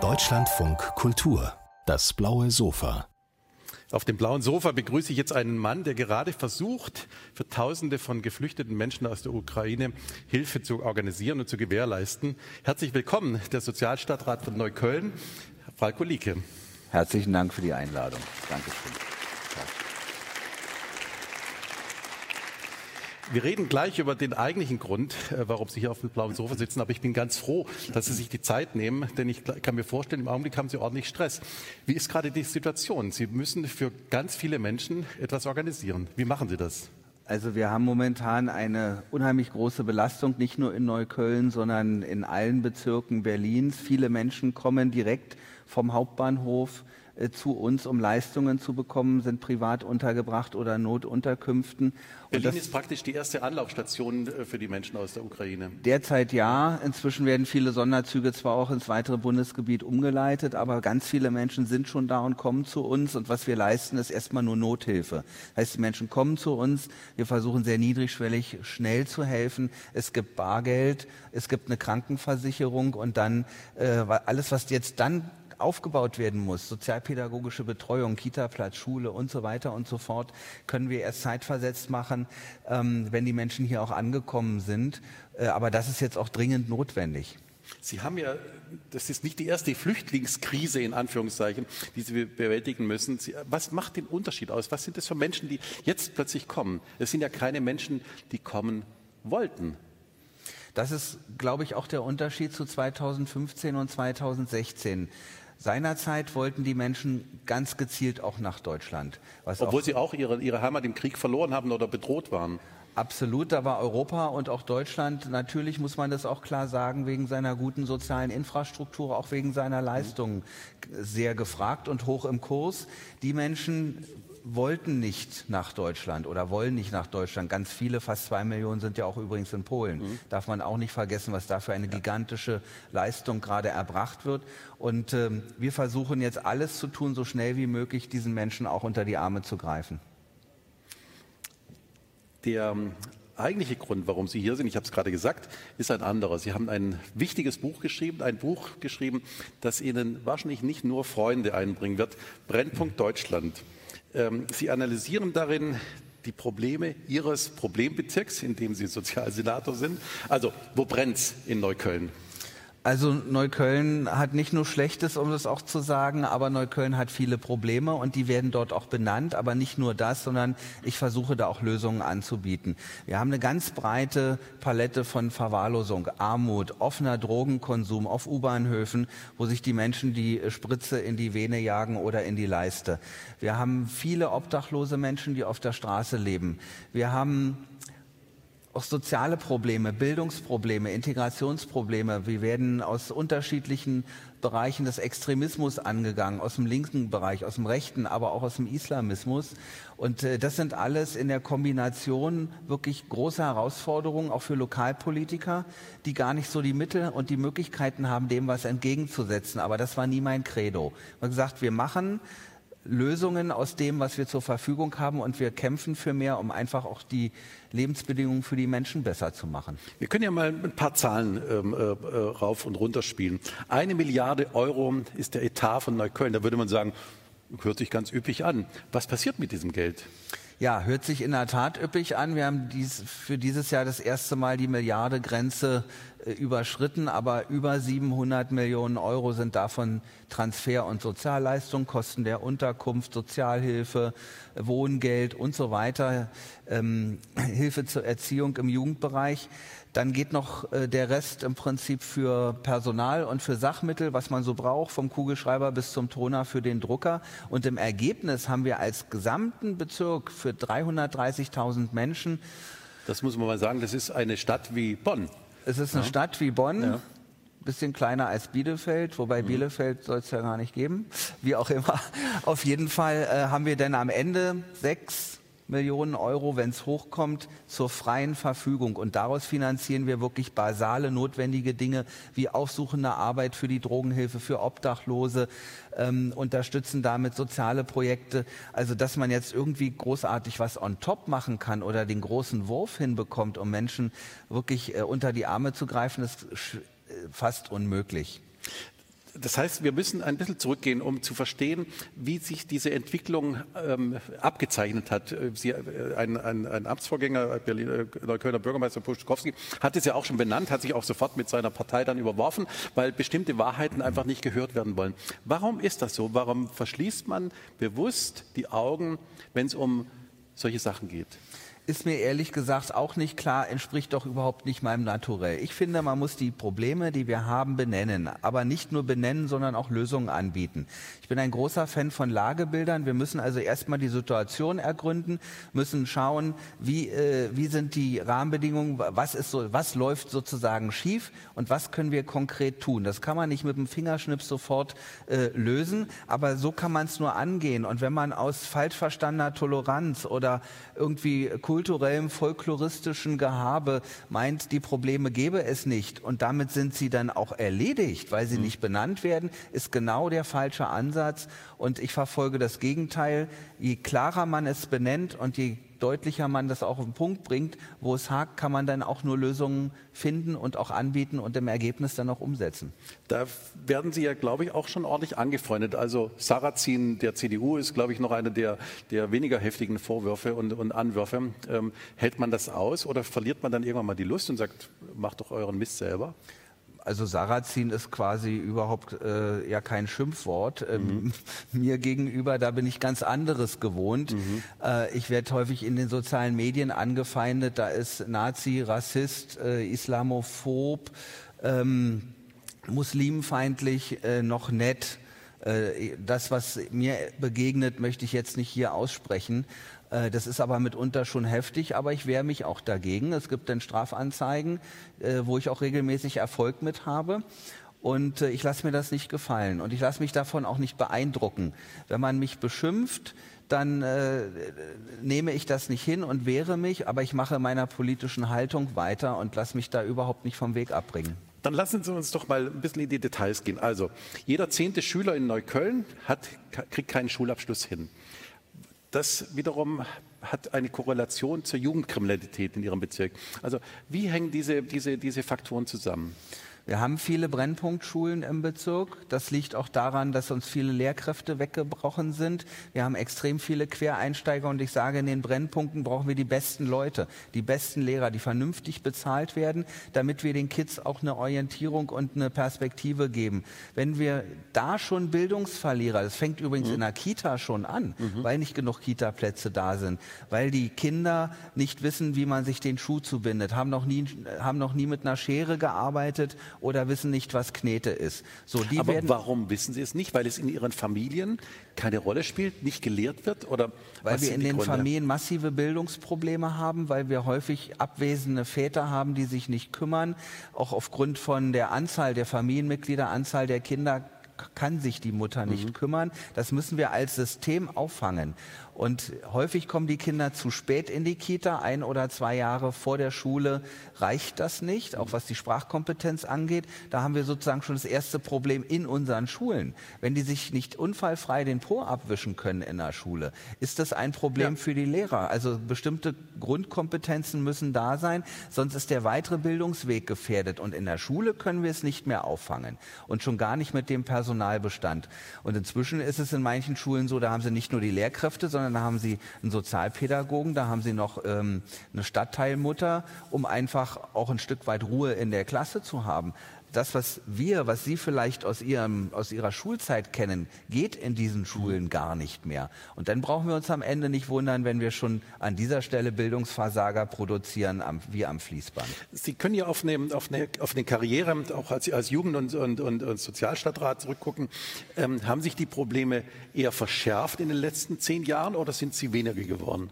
Deutschlandfunk Kultur, das blaue Sofa. Auf dem blauen Sofa begrüße ich jetzt einen Mann, der gerade versucht, für Tausende von geflüchteten Menschen aus der Ukraine Hilfe zu organisieren und zu gewährleisten. Herzlich willkommen, der Sozialstadtrat von Neukölln, Falko Lieke. Herzlichen Dank für die Einladung. Dankeschön. Wir reden gleich über den eigentlichen Grund, äh, warum Sie hier auf dem blauen Sofa sitzen, aber ich bin ganz froh, dass Sie sich die Zeit nehmen, denn ich kann mir vorstellen, im Augenblick haben Sie ordentlich Stress. Wie ist gerade die Situation? Sie müssen für ganz viele Menschen etwas organisieren. Wie machen Sie das? Also wir haben momentan eine unheimlich große Belastung, nicht nur in Neukölln, sondern in allen Bezirken Berlins. Viele Menschen kommen direkt vom Hauptbahnhof äh, zu uns, um Leistungen zu bekommen, sind privat untergebracht oder Notunterkünften. Berlin ist praktisch die erste Anlaufstation äh, für die Menschen aus der Ukraine. Derzeit ja. Inzwischen werden viele Sonderzüge zwar auch ins weitere Bundesgebiet umgeleitet, aber ganz viele Menschen sind schon da und kommen zu uns. Und was wir leisten, ist erstmal nur Nothilfe. Das heißt, die Menschen kommen zu uns. Wir versuchen sehr niedrigschwellig schnell zu helfen. Es gibt Bargeld, es gibt eine Krankenversicherung und dann äh, alles, was jetzt dann aufgebaut werden muss, sozialpädagogische Betreuung, Kita-Platz, Schule und so weiter und so fort, können wir erst zeitversetzt machen, ähm, wenn die Menschen hier auch angekommen sind. Äh, aber das ist jetzt auch dringend notwendig. Sie haben ja, das ist nicht die erste Flüchtlingskrise in Anführungszeichen, die Sie bewältigen müssen. Sie, was macht den Unterschied aus? Was sind das für Menschen, die jetzt plötzlich kommen? Es sind ja keine Menschen, die kommen wollten. Das ist, glaube ich, auch der Unterschied zu 2015 und 2016. Seinerzeit wollten die Menschen ganz gezielt auch nach Deutschland. Obwohl auch sie auch ihre, ihre Heimat im Krieg verloren haben oder bedroht waren. Absolut, da war Europa und auch Deutschland, natürlich muss man das auch klar sagen, wegen seiner guten sozialen Infrastruktur, auch wegen seiner Leistungen sehr gefragt und hoch im Kurs. Die Menschen wollten nicht nach Deutschland oder wollen nicht nach Deutschland. Ganz viele, fast zwei Millionen sind ja auch übrigens in Polen. Mhm. Darf man auch nicht vergessen, was da für eine gigantische Leistung gerade erbracht wird. Und ähm, wir versuchen jetzt alles zu tun, so schnell wie möglich diesen Menschen auch unter die Arme zu greifen. Der ähm, eigentliche Grund, warum Sie hier sind, ich habe es gerade gesagt, ist ein anderer. Sie haben ein wichtiges Buch geschrieben, ein Buch geschrieben, das Ihnen wahrscheinlich nicht nur Freunde einbringen wird. Brennpunkt Deutschland. Ähm, Sie analysieren darin die Probleme Ihres Problembezirks, in dem Sie Sozialsenator sind. Also, wo brennt's in Neukölln? Also Neukölln hat nicht nur Schlechtes, um das auch zu sagen, aber Neukölln hat viele Probleme und die werden dort auch benannt. Aber nicht nur das, sondern ich versuche da auch Lösungen anzubieten. Wir haben eine ganz breite Palette von Verwahrlosung, Armut, offener Drogenkonsum auf U-Bahnhöfen, wo sich die Menschen die Spritze in die Vene jagen oder in die Leiste. Wir haben viele obdachlose Menschen, die auf der Straße leben. Wir haben auch soziale Probleme, Bildungsprobleme, Integrationsprobleme. Wir werden aus unterschiedlichen Bereichen des Extremismus angegangen, aus dem linken Bereich, aus dem rechten, aber auch aus dem Islamismus. Und äh, das sind alles in der Kombination wirklich große Herausforderungen, auch für Lokalpolitiker, die gar nicht so die Mittel und die Möglichkeiten haben, dem was entgegenzusetzen. Aber das war nie mein Credo. Ich habe gesagt, wir machen Lösungen aus dem, was wir zur Verfügung haben und wir kämpfen für mehr, um einfach auch die Lebensbedingungen für die Menschen besser zu machen. Wir können ja mal ein paar Zahlen ähm, äh, rauf und runter spielen. Eine Milliarde Euro ist der Etat von Neukölln. Da würde man sagen, hört sich ganz üppig an. Was passiert mit diesem Geld? Ja, hört sich in der Tat üppig an. Wir haben dies, für dieses Jahr das erste Mal die Milliardegrenze äh, überschritten, aber über 700 Millionen Euro sind davon Transfer- und Sozialleistung, Kosten der Unterkunft, Sozialhilfe, Wohngeld und so weiter, ähm, Hilfe zur Erziehung im Jugendbereich. Dann geht noch äh, der Rest im Prinzip für Personal und für Sachmittel, was man so braucht, vom Kugelschreiber bis zum Toner für den Drucker. Und im Ergebnis haben wir als gesamten Bezirk für 330.000 Menschen. Das muss man mal sagen, das ist eine Stadt wie Bonn. Es ist eine ja. Stadt wie Bonn. Ja bisschen kleiner als Bielefeld, wobei mhm. Bielefeld soll es ja gar nicht geben. Wie auch immer. Auf jeden Fall äh, haben wir dann am Ende sechs Millionen Euro, wenn es hochkommt, zur freien Verfügung. Und daraus finanzieren wir wirklich basale, notwendige Dinge wie aufsuchende Arbeit für die Drogenhilfe, für Obdachlose, ähm, unterstützen damit soziale Projekte. Also, dass man jetzt irgendwie großartig was on top machen kann oder den großen Wurf hinbekommt, um Menschen wirklich äh, unter die Arme zu greifen, das fast unmöglich. Das heißt, wir müssen ein bisschen zurückgehen, um zu verstehen, wie sich diese Entwicklung ähm, abgezeichnet hat. Sie, äh, ein, ein, ein, Amtsvorgänger, Berliner, äh, Neuköllner Bürgermeister Puschkowski, hat es ja auch schon benannt, hat sich auch sofort mit seiner Partei dann überworfen, weil bestimmte Wahrheiten einfach nicht gehört werden wollen. Warum ist das so? Warum verschließt man bewusst die Augen, wenn es um solche Sachen geht? Ist mir ehrlich gesagt auch nicht klar, entspricht doch überhaupt nicht meinem Naturell. Ich finde, man muss die Probleme, die wir haben, benennen. Aber nicht nur benennen, sondern auch Lösungen anbieten. Ich bin ein großer Fan von Lagebildern. Wir müssen also erstmal die Situation ergründen, müssen schauen, wie, äh, wie sind die Rahmenbedingungen, was, ist so, was läuft sozusagen schief und was können wir konkret tun. Das kann man nicht mit dem Fingerschnips sofort äh, lösen, aber so kann man es nur angehen. Und wenn man aus falsch verstandener Toleranz oder irgendwie kulturellem, folkloristischen Gehabe meint, die Probleme gäbe es nicht und damit sind sie dann auch erledigt, weil sie mhm. nicht benannt werden, ist genau der falsche Ansatz. Und ich verfolge das Gegenteil. Je klarer man es benennt und je deutlicher man das auch auf den Punkt bringt, wo es hakt, kann man dann auch nur Lösungen finden und auch anbieten und im Ergebnis dann auch umsetzen. Da werden Sie ja, glaube ich, auch schon ordentlich angefreundet. Also Sarrazin der CDU ist, glaube ich, noch einer der, der weniger heftigen Vorwürfe und, und Anwürfe. Ähm, hält man das aus oder verliert man dann irgendwann mal die Lust und sagt, macht doch euren Mist selber? Also Sarrazin ist quasi überhaupt äh, ja kein Schimpfwort ähm, mhm. mir gegenüber. Da bin ich ganz anderes gewohnt. Mhm. Äh, ich werde häufig in den sozialen Medien angefeindet. Da ist Nazi, Rassist, äh, Islamophob, ähm, muslimfeindlich, äh, noch nett. Äh, das, was mir begegnet, möchte ich jetzt nicht hier aussprechen. Äh, das ist aber mitunter schon heftig, aber ich wehre mich auch dagegen. Es gibt dann Strafanzeigen, äh, wo ich auch regelmäßig Erfolg mit habe. Und ich lasse mir das nicht gefallen. Und ich lasse mich davon auch nicht beeindrucken. Wenn man mich beschimpft, dann äh, nehme ich das nicht hin und wehre mich, aber ich mache meiner politischen Haltung weiter und lasse mich da überhaupt nicht vom Weg abbringen. Dann lassen Sie uns doch mal ein bisschen in die Details gehen. Also, jeder zehnte Schüler in Neukölln hat, kriegt keinen Schulabschluss hin. Das wiederum hat eine Korrelation zur Jugendkriminalität in Ihrem Bezirk. Also wie hängen diese, diese, diese Faktoren zusammen? Wir haben viele Brennpunktschulen im Bezirk. Das liegt auch daran, dass uns viele Lehrkräfte weggebrochen sind. Wir haben extrem viele Quereinsteiger und ich sage, in den Brennpunkten brauchen wir die besten Leute, die besten Lehrer, die vernünftig bezahlt werden, damit wir den Kids auch eine Orientierung und eine Perspektive geben. Wenn wir da schon Bildungsverlierer, das fängt übrigens mhm. in der Kita schon an, mhm. weil nicht genug Kita-Plätze da sind, weil die Kinder nicht wissen, wie man sich den Schuh zubindet, haben noch nie, haben noch nie mit einer Schere gearbeitet oder wissen nicht, was Knete ist. So, die Aber werden, warum wissen sie es nicht? Weil es in ihren Familien keine Rolle spielt, nicht gelehrt wird? Oder weil wir in den Gründe? Familien massive Bildungsprobleme haben, weil wir häufig abwesende Väter haben, die sich nicht kümmern. Auch aufgrund von der Anzahl der Familienmitglieder, Anzahl der Kinder kann sich die Mutter nicht mhm. kümmern. Das müssen wir als System auffangen. Und häufig kommen die Kinder zu spät in die Kita, ein oder zwei Jahre vor der Schule reicht das nicht, auch was die Sprachkompetenz angeht. Da haben wir sozusagen schon das erste Problem in unseren Schulen. Wenn die sich nicht unfallfrei den Po abwischen können in der Schule, ist das ein Problem ja. für die Lehrer. Also bestimmte Grundkompetenzen müssen da sein, sonst ist der weitere Bildungsweg gefährdet. Und in der Schule können wir es nicht mehr auffangen und schon gar nicht mit dem Personalbestand. Und inzwischen ist es in manchen Schulen so, da haben sie nicht nur die Lehrkräfte, sondern sondern da haben sie einen Sozialpädagogen, da haben sie noch ähm, eine Stadtteilmutter, um einfach auch ein Stück weit Ruhe in der Klasse zu haben das, was wir, was Sie vielleicht aus, Ihrem, aus Ihrer Schulzeit kennen, geht in diesen Schulen gar nicht mehr. Und dann brauchen wir uns am Ende nicht wundern, wenn wir schon an dieser Stelle Bildungsversager produzieren, am, wie am Fließband. Sie können ja auf eine, auf eine, auf eine Karriere, auch als, als Jugend- und, und, und, und Sozialstadtrat zurückgucken. Ähm, haben sich die Probleme eher verschärft in den letzten zehn Jahren oder sind sie weniger geworden?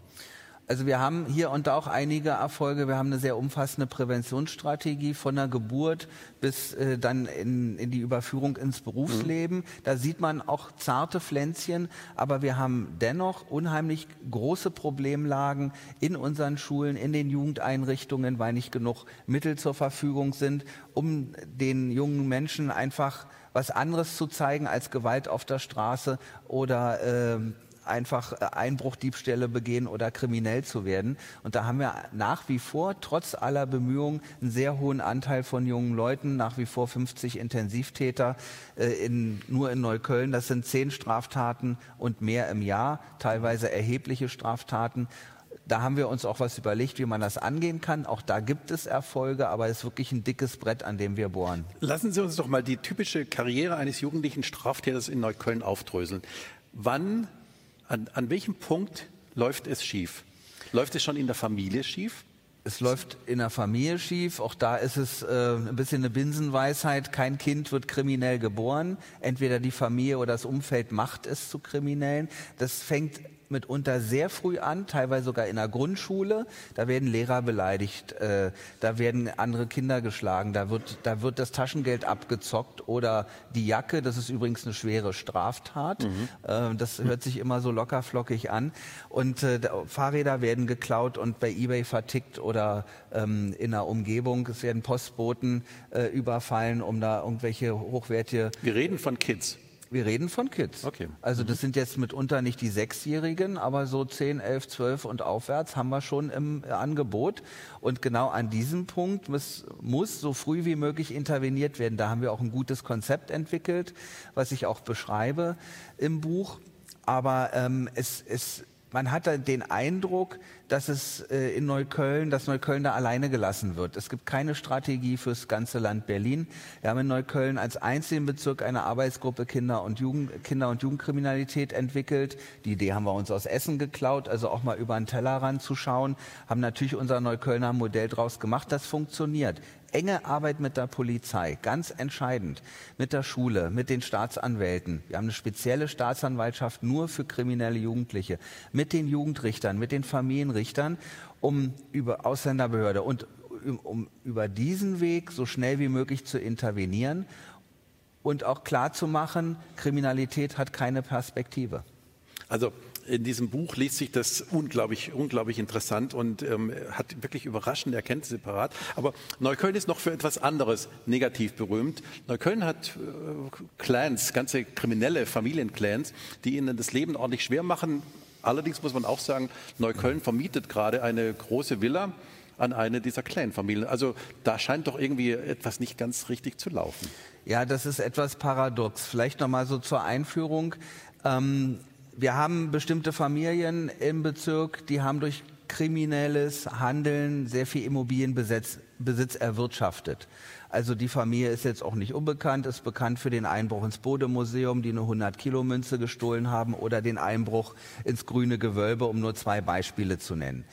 Also wir haben hier und da auch einige Erfolge. Wir haben eine sehr umfassende Präventionsstrategie von der Geburt bis äh, dann in, in, die Überführung ins Berufsleben. Mhm. Da sieht man auch zarte Pflänzchen, aber wir haben dennoch unheimlich große Problemlagen in unseren Schulen, in den Jugendeinrichtungen, weil nicht genug Mittel zur Verfügung sind, um den jungen Menschen einfach was anderes zu zeigen als Gewalt auf der Straße oder äh, einfach äh, Einbruchdiebstähle begehen oder kriminell zu werden. Und da haben wir nach wie vor, trotz aller Bemühungen, einen sehr hohen Anteil von jungen Leuten, nach wie vor 50 Intensivtäter äh, in, nur in Neukölln. Das sind zehn Straftaten und mehr im Jahr, teilweise erhebliche Straftaten. Da haben wir uns auch was überlegt, wie man das angehen kann. Auch da gibt es Erfolge, aber es ist wirklich ein dickes Brett, an dem wir bohren. Lassen Sie uns doch mal die typische Karriere eines jugendlichen Straftäters in Neukölln aufdröseln. Wann, an, an welchem Punkt läuft es schief? Läuft es schon in der Familie schief? Es läuft in der Familie schief. Auch da ist es äh, ein bisschen eine Binsenweisheit. Kein Kind wird kriminell geboren. Entweder die Familie oder das Umfeld macht es zu Kriminellen. Das fängt mitunter sehr früh an, teilweise sogar in der Grundschule. Da werden Lehrer beleidigt, äh, da werden andere Kinder geschlagen, da wird, da wird das Taschengeld abgezockt oder die Jacke. Das ist übrigens eine schwere Straftat. Mhm. Äh, das hört sich immer so locker flockig an. Und äh, Fahrräder werden geklaut und bei eBay vertickt oder ähm, in der Umgebung. Es werden Postboten äh, überfallen, um da irgendwelche hochwertige. Wir reden von Kids. Wir reden von Kids. Okay. Also das sind jetzt mitunter nicht die Sechsjährigen, aber so 10, 11, 12 und aufwärts haben wir schon im Angebot. Und genau an diesem Punkt muss, muss so früh wie möglich interveniert werden. Da haben wir auch ein gutes Konzept entwickelt, was ich auch beschreibe im Buch. Aber ähm, es, es man hat den Eindruck, dass es äh, in Neukölln, dass Neukölln da alleine gelassen wird. Es gibt keine Strategie fürs ganze Land Berlin. Wir haben in Neukölln als einzigen Bezirk eine Arbeitsgruppe Kinder und Jugend, Kinder und Jugendkriminalität entwickelt. Die Idee haben wir uns aus Essen geklaut, also auch mal über den Tellerrand zu schauen, haben natürlich unser Neuköllner Modell draus gemacht. Das funktioniert enge Arbeit mit der Polizei, ganz entscheidend, mit der Schule, mit den Staatsanwälten. Wir haben eine spezielle Staatsanwaltschaft nur für kriminelle Jugendliche, mit den Jugendrichtern, mit den Familienrichtern, um über Ausländerbehörde und um über diesen Weg so schnell wie möglich zu intervenieren und auch klar zu machen, Kriminalität hat keine Perspektive. Also in diesem Buch liest sich das unglaublich, unglaublich interessant und ähm, hat wirklich überraschende Erkenntnisse parat. Aber Neukölln ist noch für etwas anderes negativ berühmt. Neukölln hat äh, Clans, ganze kriminelle Familienclans, die ihnen das Leben ordentlich schwer machen. Allerdings muss man auch sagen, Neukölln vermietet gerade eine große Villa an eine dieser Clan-Familien. Also da scheint doch irgendwie etwas nicht ganz richtig zu laufen. Ja, das ist etwas paradox. Vielleicht noch mal so zur Einführung. Ähm, wir haben bestimmte Familien im Bezirk, die haben durch kriminelles Handeln sehr viel Immobilienbesitz Besitz erwirtschaftet. Also die Familie ist jetzt auch nicht unbekannt, ist bekannt für den Einbruch ins Bodemuseum, die eine 100-Kilo-Münze gestohlen haben oder den Einbruch ins Grüne Gewölbe, um nur zwei Beispiele zu nennen.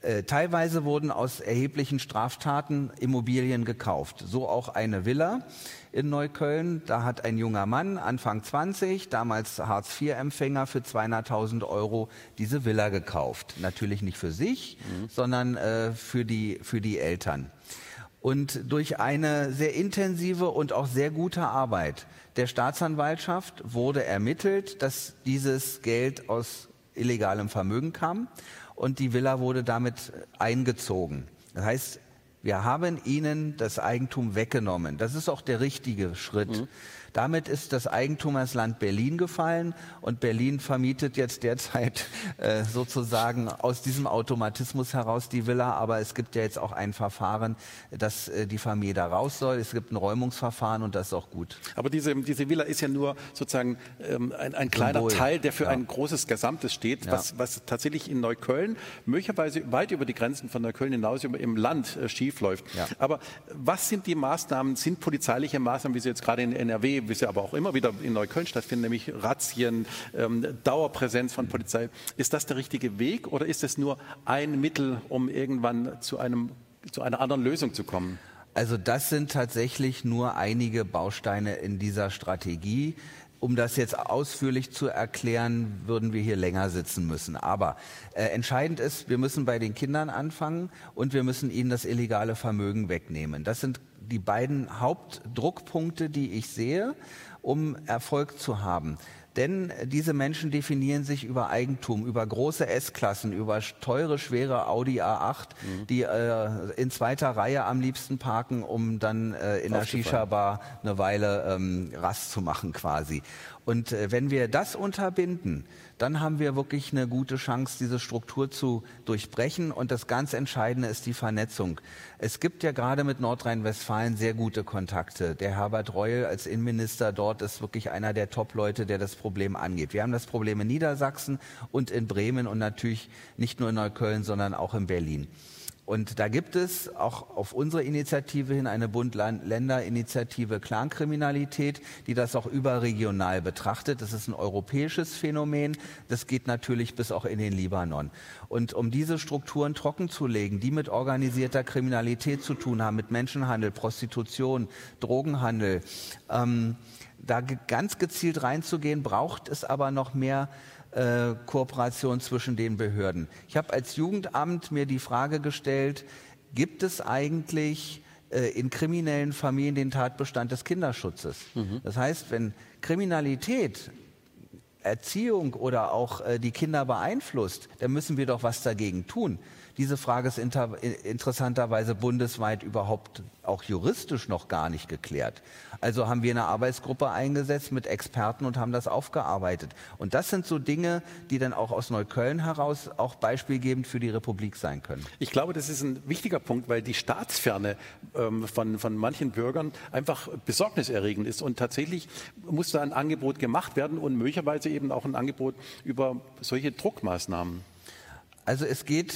Äh, teilweise wurden aus erheblichen Straftaten Immobilien gekauft. So auch eine Villa in Neukölln. Da hat ein junger Mann, Anfang 20, damals Hartz-IV-Empfänger, für 200.000 Euro diese Villa gekauft. Natürlich nicht für sich, mhm. sondern äh, für, die, für die Eltern. Und durch eine sehr intensive und auch sehr gute Arbeit der Staatsanwaltschaft wurde ermittelt, dass dieses Geld aus illegalem Vermögen kam und die Villa wurde damit eingezogen. Das heißt, wir haben ihnen das Eigentum weggenommen. Das ist auch der richtige Schritt. Mhm. Damit ist das Eigentum als Land Berlin gefallen und Berlin vermietet jetzt derzeit äh, sozusagen aus diesem Automatismus heraus die Villa. Aber es gibt ja jetzt auch ein Verfahren, dass äh, die Familie da raus soll. Es gibt ein Räumungsverfahren und das ist auch gut. Aber diese, diese Villa ist ja nur sozusagen ähm, ein, ein, kleiner Symbol. Teil, der für ja. ein großes Gesamtes steht, ja. was, was, tatsächlich in Neukölln möglicherweise weit über die Grenzen von Neukölln hinaus im Land äh, schief läuft. Ja. Aber was sind die Maßnahmen, sind polizeiliche Maßnahmen, wie sie jetzt gerade in NRW wie sie aber auch immer wieder in Neukölln stattfinden, nämlich Razzien, ähm, Dauerpräsenz von Polizei. Ist das der richtige Weg oder ist es nur ein Mittel, um irgendwann zu, einem, zu einer anderen Lösung zu kommen? Also das sind tatsächlich nur einige Bausteine in dieser Strategie. Um das jetzt ausführlich zu erklären, würden wir hier länger sitzen müssen. Aber äh, entscheidend ist, wir müssen bei den Kindern anfangen und wir müssen ihnen das illegale Vermögen wegnehmen. Das sind die beiden Hauptdruckpunkte, die ich sehe. um Erfolg zu haben. Denn diese Menschen definieren sich über Eigentum, über große S-Klassen, über teure, schwere Audi A8, mhm. die äh, in zweiter Reihe am liebsten parken, um dann äh, in der Shisha-Bar eine Weile ähm, Rast zu machen quasi. Und äh, wenn wir das unterbinden, dann haben wir wirklich eine gute Chance, diese Struktur zu durchbrechen. Und das ganz Entscheidende ist die Vernetzung. Es gibt ja gerade mit Nordrhein-Westfalen sehr gute Kontakte. Der Herbert Reul als Innenminister dort ist wirklich einer der Top-Leute, der das Problem angeht. Wir haben das Problem in Niedersachsen und in Bremen und natürlich nicht nur in Neukölln, sondern auch in Berlin. Und da gibt es auch auf unsere Initiative hin eine Bund-Länder-Initiative Clankriminalität, die das auch überregional betrachtet. Das ist ein europäisches Phänomen. Das geht natürlich bis auch in den Libanon. Und um diese Strukturen trocken zu legen, die mit organisierter Kriminalität zu tun haben, mit Menschenhandel, Prostitution, Drogenhandel, ähm, da ganz gezielt reinzugehen, braucht es aber noch mehr äh, Kooperation zwischen den Behörden. Ich habe als Jugendamt mir die Frage gestellt, gibt es eigentlich äh, in kriminellen Familien den Tatbestand des Kinderschutzes? Mhm. Das heißt, wenn Kriminalität Erziehung oder auch äh, die Kinder beeinflusst, dann müssen wir doch was dagegen tun. Diese Frage ist interessanterweise bundesweit überhaupt auch juristisch noch gar nicht geklärt. Also haben wir eine Arbeitsgruppe eingesetzt mit Experten und haben das aufgearbeitet. Und das sind so Dinge, die dann auch aus Neukölln heraus auch beispielgebend für die Republik sein können. Ich glaube, das ist ein wichtiger Punkt, weil die Staatsferne ähm, von, von manchen Bürgern einfach besorgniserregend ist. Und tatsächlich muss da ein Angebot gemacht werden und möglicherweise eben auch ein Angebot über solche Druckmaßnahmen. Also es geht,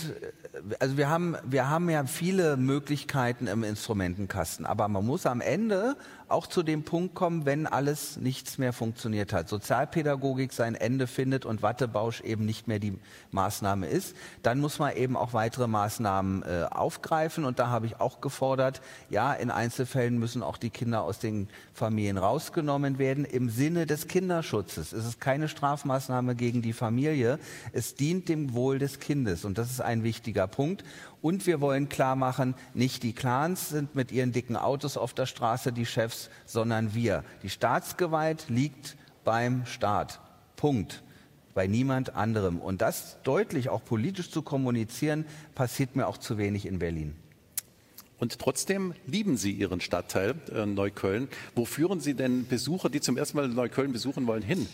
also wir haben, wir haben ja viele Möglichkeiten im Instrumentenkasten, aber man muss am Ende auch zu dem Punkt kommen, wenn alles nichts mehr funktioniert hat, Sozialpädagogik sein Ende findet und Wattebausch eben nicht mehr die Maßnahme ist, dann muss man eben auch weitere Maßnahmen äh, aufgreifen. Und da habe ich auch gefordert, ja, in Einzelfällen müssen auch die Kinder aus den Familien rausgenommen werden im Sinne des Kinderschutzes. Es ist keine Strafmaßnahme gegen die Familie, es dient dem Wohl des Kindes und das ist ein wichtiger Punkt. Und wir wollen klar machen, nicht die Clans sind mit ihren dicken Autos auf der Straße die Chefs, sondern wir. Die Staatsgewalt liegt beim Staat. Punkt. Bei niemand anderem. Und das deutlich auch politisch zu kommunizieren, passiert mir auch zu wenig in Berlin. Und trotzdem lieben Sie Ihren Stadtteil äh, Neukölln. Wo führen Sie denn Besucher, die zum ersten Mal Neukölln besuchen wollen, hin?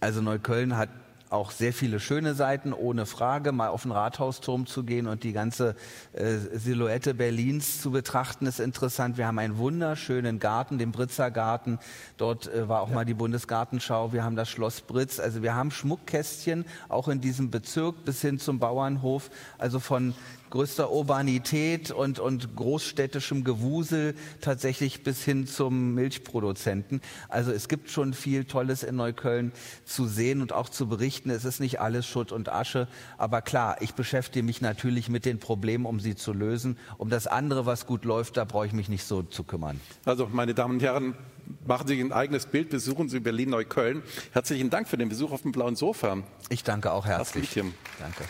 Also Neukölln hat auch sehr viele schöne Seiten, ohne Frage. Mal auf den Rathausturm zu gehen und die ganze äh, Silhouette Berlins zu betrachten, ist interessant. Wir haben einen wunderschönen Garten, den Britzer Garten. Dort äh, war auch ja. mal die Bundesgartenschau. Wir haben das Schloss Britz. Also wir haben Schmuckkästchen auch in diesem Bezirk bis hin zum Bauernhof. Also von größter Urbanität und, und großstädtischem Gewusel tatsächlich bis hin zum Milchproduzenten. Also es gibt schon viel Tolles in Neukölln zu sehen und auch zu berichten. Es ist nicht alles Schutt und Asche. Aber klar, ich beschäftige mich natürlich mit den Problemen, um sie zu lösen. Um das andere, was gut läuft, da brauche ich mich nicht so zu kümmern. Also, meine Damen und Herren, machen Sie ein eigenes Bild, besuchen Sie Berlin-Neukölln. Herzlichen Dank für den Besuch auf dem blauen Sofa. Ich danke auch herzlich. Danke.